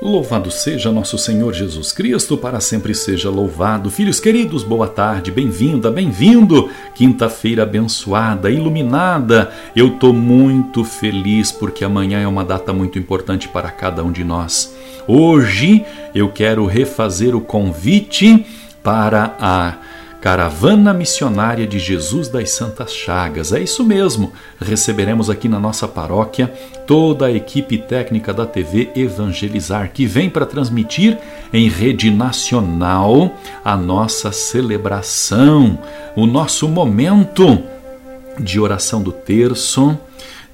Louvado seja nosso Senhor Jesus Cristo, para sempre seja louvado. Filhos queridos, boa tarde, bem-vinda, bem-vindo. Quinta-feira abençoada, iluminada. Eu estou muito feliz porque amanhã é uma data muito importante para cada um de nós. Hoje eu quero refazer o convite para a Caravana Missionária de Jesus das Santas Chagas. É isso mesmo. Receberemos aqui na nossa paróquia toda a equipe técnica da TV Evangelizar, que vem para transmitir em rede nacional a nossa celebração, o nosso momento de oração do terço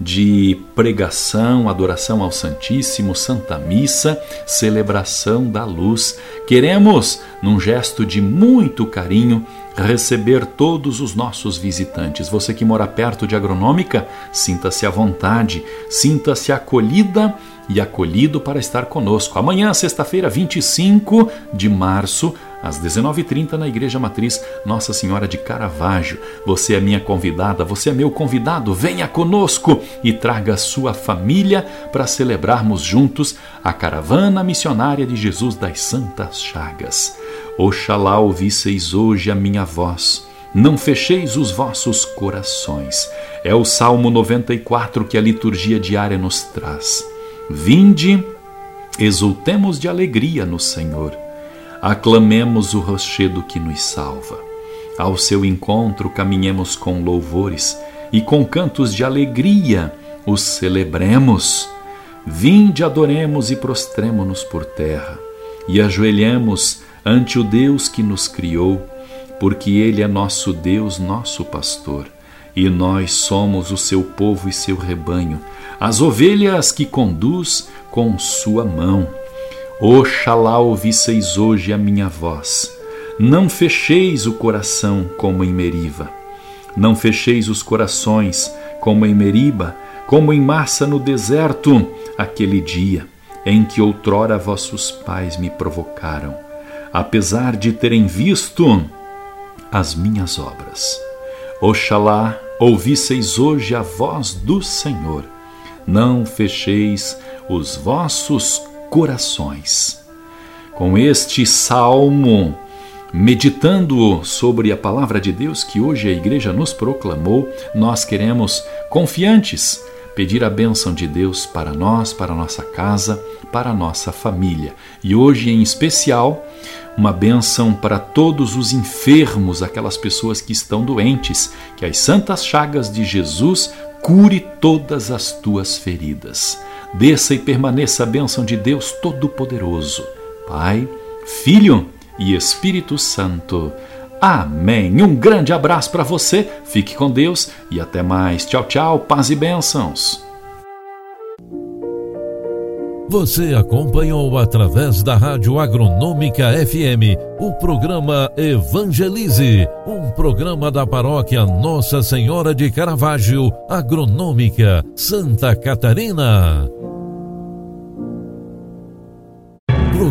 de pregação, adoração ao Santíssimo, Santa Missa, celebração da luz. Queremos, num gesto de muito carinho, receber todos os nossos visitantes. Você que mora perto de Agronômica, sinta-se à vontade, sinta-se acolhida e acolhido para estar conosco. Amanhã, sexta-feira, 25 de março, às 19h30 na Igreja Matriz Nossa Senhora de Caravaggio. Você é minha convidada, você é meu convidado. Venha conosco e traga sua família para celebrarmos juntos a caravana missionária de Jesus das Santas Chagas. Oxalá ouvisseis hoje a minha voz. Não fecheis os vossos corações. É o Salmo 94 que a liturgia diária nos traz. Vinde, exultemos de alegria no Senhor aclamemos o rochedo que nos salva. Ao seu encontro caminhemos com louvores e com cantos de alegria os celebremos. Vinde, adoremos e prostremo-nos por terra e ajoelhemos ante o Deus que nos criou, porque Ele é nosso Deus, nosso pastor, e nós somos o seu povo e seu rebanho, as ovelhas que conduz com sua mão. Oxalá ouvisseis hoje a minha voz. Não fecheis o coração como em Meriva. Não fecheis os corações como em Meriba, como em Massa no deserto, aquele dia em que outrora vossos pais me provocaram, apesar de terem visto as minhas obras. Oxalá ouvisseis hoje a voz do Senhor. Não fecheis os vossos corações. Com este salmo, meditando sobre a palavra de Deus que hoje a igreja nos proclamou, nós queremos, confiantes, pedir a bênção de Deus para nós, para nossa casa, para nossa família. E hoje, em especial, uma bênção para todos os enfermos, aquelas pessoas que estão doentes, que as santas chagas de Jesus cure todas as tuas feridas. Desça e permaneça a bênção de Deus Todo-Poderoso, Pai, Filho e Espírito Santo. Amém. Um grande abraço para você, fique com Deus e até mais. Tchau, tchau, paz e bênçãos. Você acompanhou através da Rádio Agronômica FM o programa Evangelize, um programa da paróquia Nossa Senhora de Caravaggio, Agronômica, Santa Catarina.